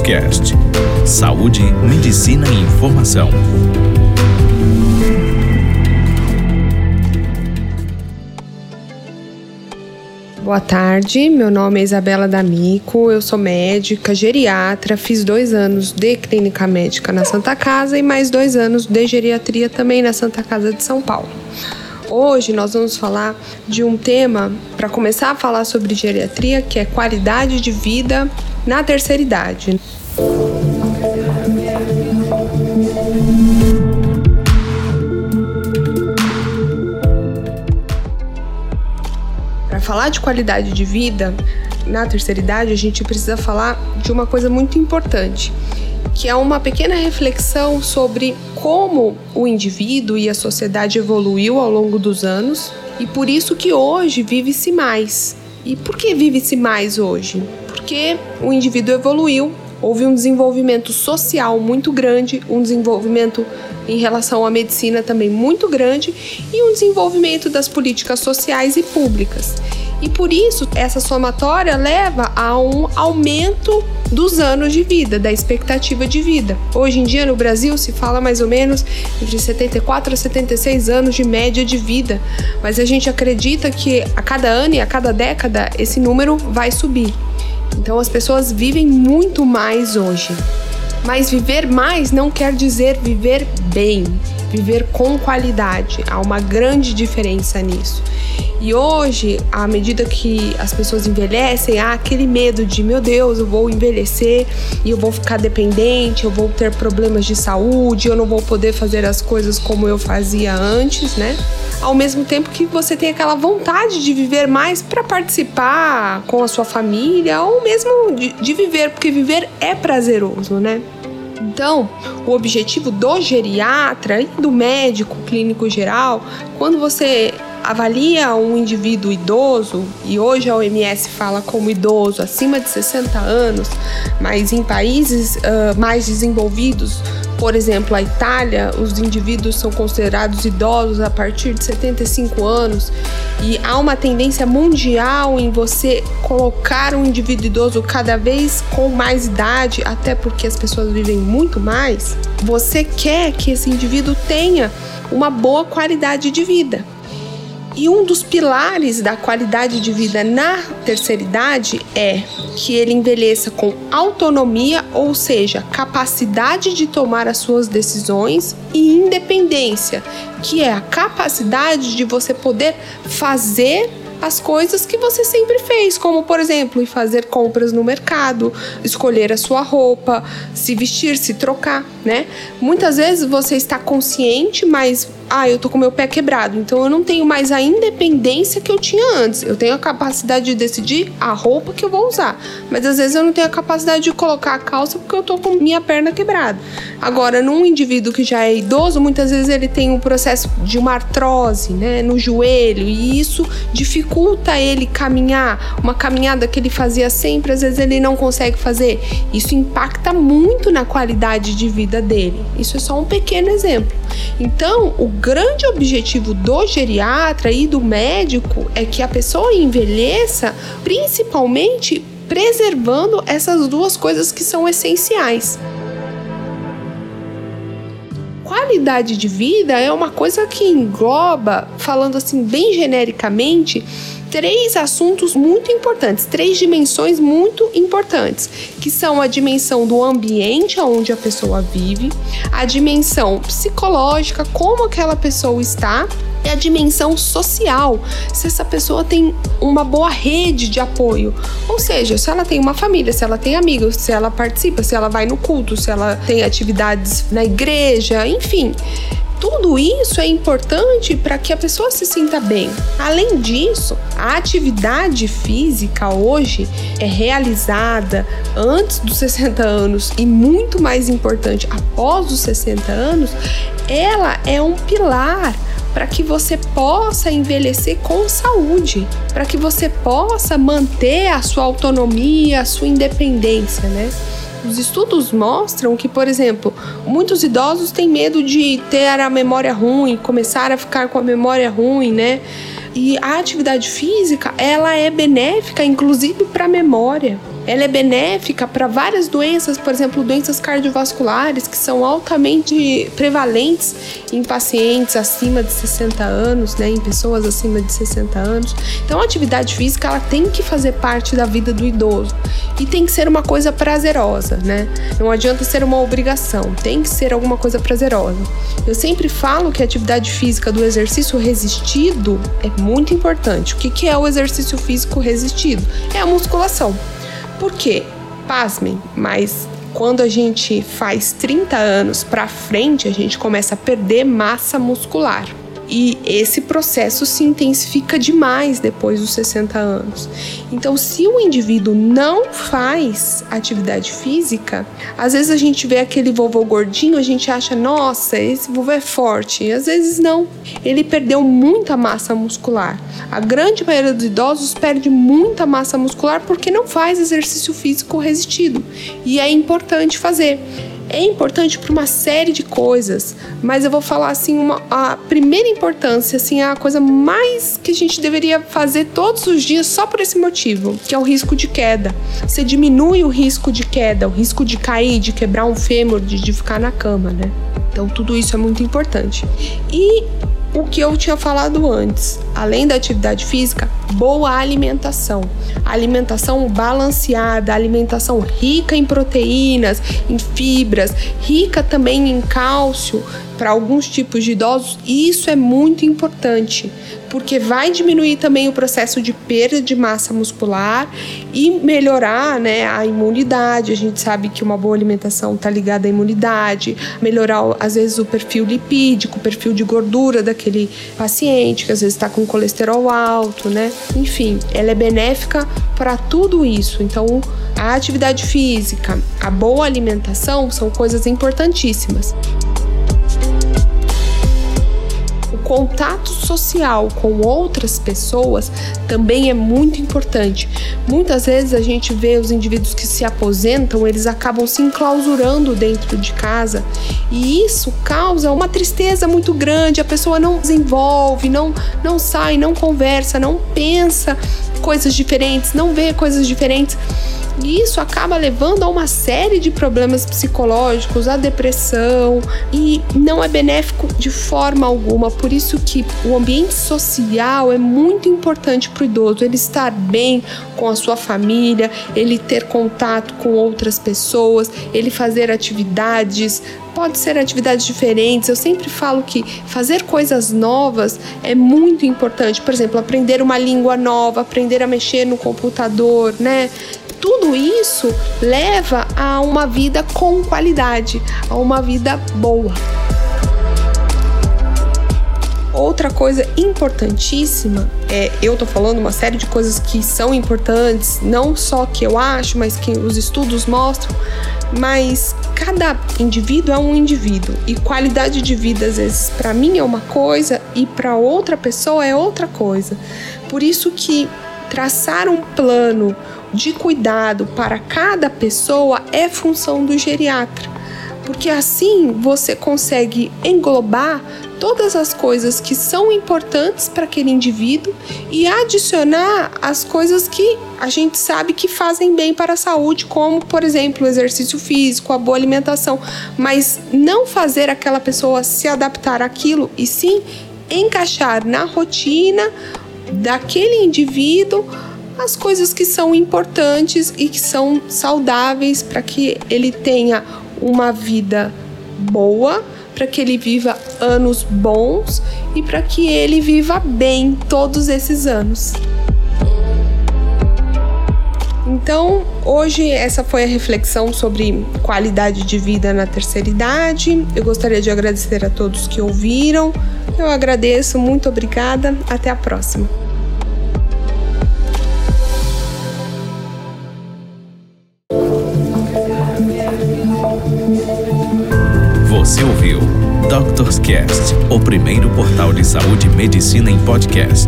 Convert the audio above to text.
Cast. Saúde, medicina e informação. Boa tarde, meu nome é Isabela D'Amico, eu sou médica, geriatra, fiz dois anos de clínica médica na Santa Casa e mais dois anos de geriatria também na Santa Casa de São Paulo. Hoje nós vamos falar de um tema para começar a falar sobre geriatria, que é qualidade de vida na terceira idade. Para falar de qualidade de vida na terceira idade, a gente precisa falar de uma coisa muito importante, que é uma pequena reflexão sobre como o indivíduo e a sociedade evoluiu ao longo dos anos e por isso que hoje vive-se mais. E por que vive-se mais hoje? Porque o indivíduo evoluiu, houve um desenvolvimento social muito grande, um desenvolvimento em relação à medicina também muito grande e um desenvolvimento das políticas sociais e públicas. E por isso, essa somatória leva a um aumento dos anos de vida, da expectativa de vida. Hoje em dia, no Brasil, se fala mais ou menos entre 74 a 76 anos de média de vida, mas a gente acredita que a cada ano e a cada década esse número vai subir. Então, as pessoas vivem muito mais hoje. Mas viver mais não quer dizer viver bem, viver com qualidade. Há uma grande diferença nisso. E hoje, à medida que as pessoas envelhecem, há aquele medo de, meu Deus, eu vou envelhecer e eu vou ficar dependente, eu vou ter problemas de saúde, eu não vou poder fazer as coisas como eu fazia antes, né? Ao mesmo tempo que você tem aquela vontade de viver mais para participar com a sua família ou mesmo de, de viver, porque viver é prazeroso, né? Então, o objetivo do geriatra e do médico clínico geral, quando você avalia um indivíduo idoso, e hoje a OMS fala como idoso acima de 60 anos, mas em países uh, mais desenvolvidos, por exemplo, a Itália, os indivíduos são considerados idosos a partir de 75 anos e há uma tendência mundial em você colocar um indivíduo idoso cada vez com mais idade, até porque as pessoas vivem muito mais. Você quer que esse indivíduo tenha uma boa qualidade de vida. E um dos pilares da qualidade de vida na terceira idade é que ele envelheça com autonomia, ou seja, capacidade de tomar as suas decisões e independência, que é a capacidade de você poder fazer as coisas que você sempre fez, como por exemplo, ir fazer compras no mercado, escolher a sua roupa, se vestir, se trocar, né? Muitas vezes você está consciente, mas ah, eu tô com meu pé quebrado, então eu não tenho mais a independência que eu tinha antes. Eu tenho a capacidade de decidir a roupa que eu vou usar, mas às vezes eu não tenho a capacidade de colocar a calça porque eu tô com minha perna quebrada. Agora, num indivíduo que já é idoso, muitas vezes ele tem um processo de uma artrose, né, no joelho, e isso dificulta ele caminhar, uma caminhada que ele fazia sempre, às vezes ele não consegue fazer. Isso impacta muito na qualidade de vida dele. Isso é só um pequeno exemplo. Então, o grande objetivo do geriatra e do médico é que a pessoa envelheça, principalmente preservando essas duas coisas que são essenciais. Qualidade de vida é uma coisa que engloba, falando assim bem genericamente, três assuntos muito importantes, três dimensões muito importantes, que são a dimensão do ambiente onde a pessoa vive, a dimensão psicológica, como aquela pessoa está, e a dimensão social, se essa pessoa tem uma boa rede de apoio. Ou seja, se ela tem uma família, se ela tem amigos, se ela participa, se ela vai no culto, se ela tem atividades na igreja, enfim. Tudo isso é importante para que a pessoa se sinta bem. Além disso, a atividade física hoje é realizada antes dos 60 anos e muito mais importante após os 60 anos, ela é um pilar para que você possa envelhecer com saúde, para que você possa manter a sua autonomia, a sua independência, né? Os estudos mostram que, por exemplo, muitos idosos têm medo de ter a memória ruim, começar a ficar com a memória ruim, né? E a atividade física, ela é benéfica inclusive para a memória. Ela é benéfica para várias doenças, por exemplo, doenças cardiovasculares que são altamente prevalentes em pacientes acima de 60 anos, né, em pessoas acima de 60 anos. Então, a atividade física ela tem que fazer parte da vida do idoso e tem que ser uma coisa prazerosa, né? Não adianta ser uma obrigação, tem que ser alguma coisa prazerosa. Eu sempre falo que a atividade física do exercício resistido é muito importante. O que é o exercício físico resistido? É a musculação. Por quê? Pasmem, mas quando a gente faz 30 anos para frente, a gente começa a perder massa muscular. E esse processo se intensifica demais depois dos 60 anos. Então, se o indivíduo não faz atividade física, às vezes a gente vê aquele vovô gordinho, a gente acha, nossa, esse vovô é forte. E às vezes não. Ele perdeu muita massa muscular. A grande maioria dos idosos perde muita massa muscular porque não faz exercício físico resistido. E é importante fazer é importante para uma série de coisas, mas eu vou falar assim uma, a primeira importância, assim a coisa mais que a gente deveria fazer todos os dias só por esse motivo, que é o risco de queda. Você diminui o risco de queda, o risco de cair, de quebrar um fêmur, de, de ficar na cama, né? Então tudo isso é muito importante. E o que eu tinha falado antes. Além da atividade física, boa alimentação. Alimentação balanceada, alimentação rica em proteínas, em fibras, rica também em cálcio para alguns tipos de idosos. E isso é muito importante porque vai diminuir também o processo de perda de massa muscular e melhorar né, a imunidade. A gente sabe que uma boa alimentação está ligada à imunidade, melhorar às vezes o perfil lipídico, o perfil de gordura daquele paciente, que às vezes está com colesterol alto, né? Enfim, ela é benéfica para tudo isso. Então, a atividade física, a boa alimentação são coisas importantíssimas. Contato social com outras pessoas também é muito importante. Muitas vezes a gente vê os indivíduos que se aposentam, eles acabam se enclausurando dentro de casa e isso causa uma tristeza muito grande. A pessoa não desenvolve, não, não sai, não conversa, não pensa coisas diferentes, não vê coisas diferentes. E isso acaba levando a uma série de problemas psicológicos, a depressão, e não é benéfico de forma alguma. Por isso que o ambiente social é muito importante para o idoso, ele estar bem com a sua família, ele ter contato com outras pessoas, ele fazer atividades pode ser atividades diferentes. Eu sempre falo que fazer coisas novas é muito importante. Por exemplo, aprender uma língua nova, aprender a mexer no computador, né? Tudo isso leva a uma vida com qualidade, a uma vida boa. Outra coisa importantíssima é, eu tô falando uma série de coisas que são importantes, não só que eu acho, mas que os estudos mostram, mas cada indivíduo é um indivíduo e qualidade de vida às vezes para mim é uma coisa e para outra pessoa é outra coisa. Por isso que traçar um plano de cuidado para cada pessoa é função do geriatra, porque assim você consegue englobar todas as coisas que são importantes para aquele indivíduo e adicionar as coisas que a gente sabe que fazem bem para a saúde, como, por exemplo, o exercício físico, a boa alimentação, mas não fazer aquela pessoa se adaptar àquilo e sim encaixar na rotina daquele indivíduo as coisas que são importantes e que são saudáveis para que ele tenha uma vida boa, para que ele viva anos bons e para que ele viva bem todos esses anos. Então, hoje essa foi a reflexão sobre qualidade de vida na terceira idade. Eu gostaria de agradecer a todos que ouviram. Eu agradeço, muito obrigada. Até a próxima. Você ouviu Doctors Cast, o primeiro portal de saúde e medicina em podcast.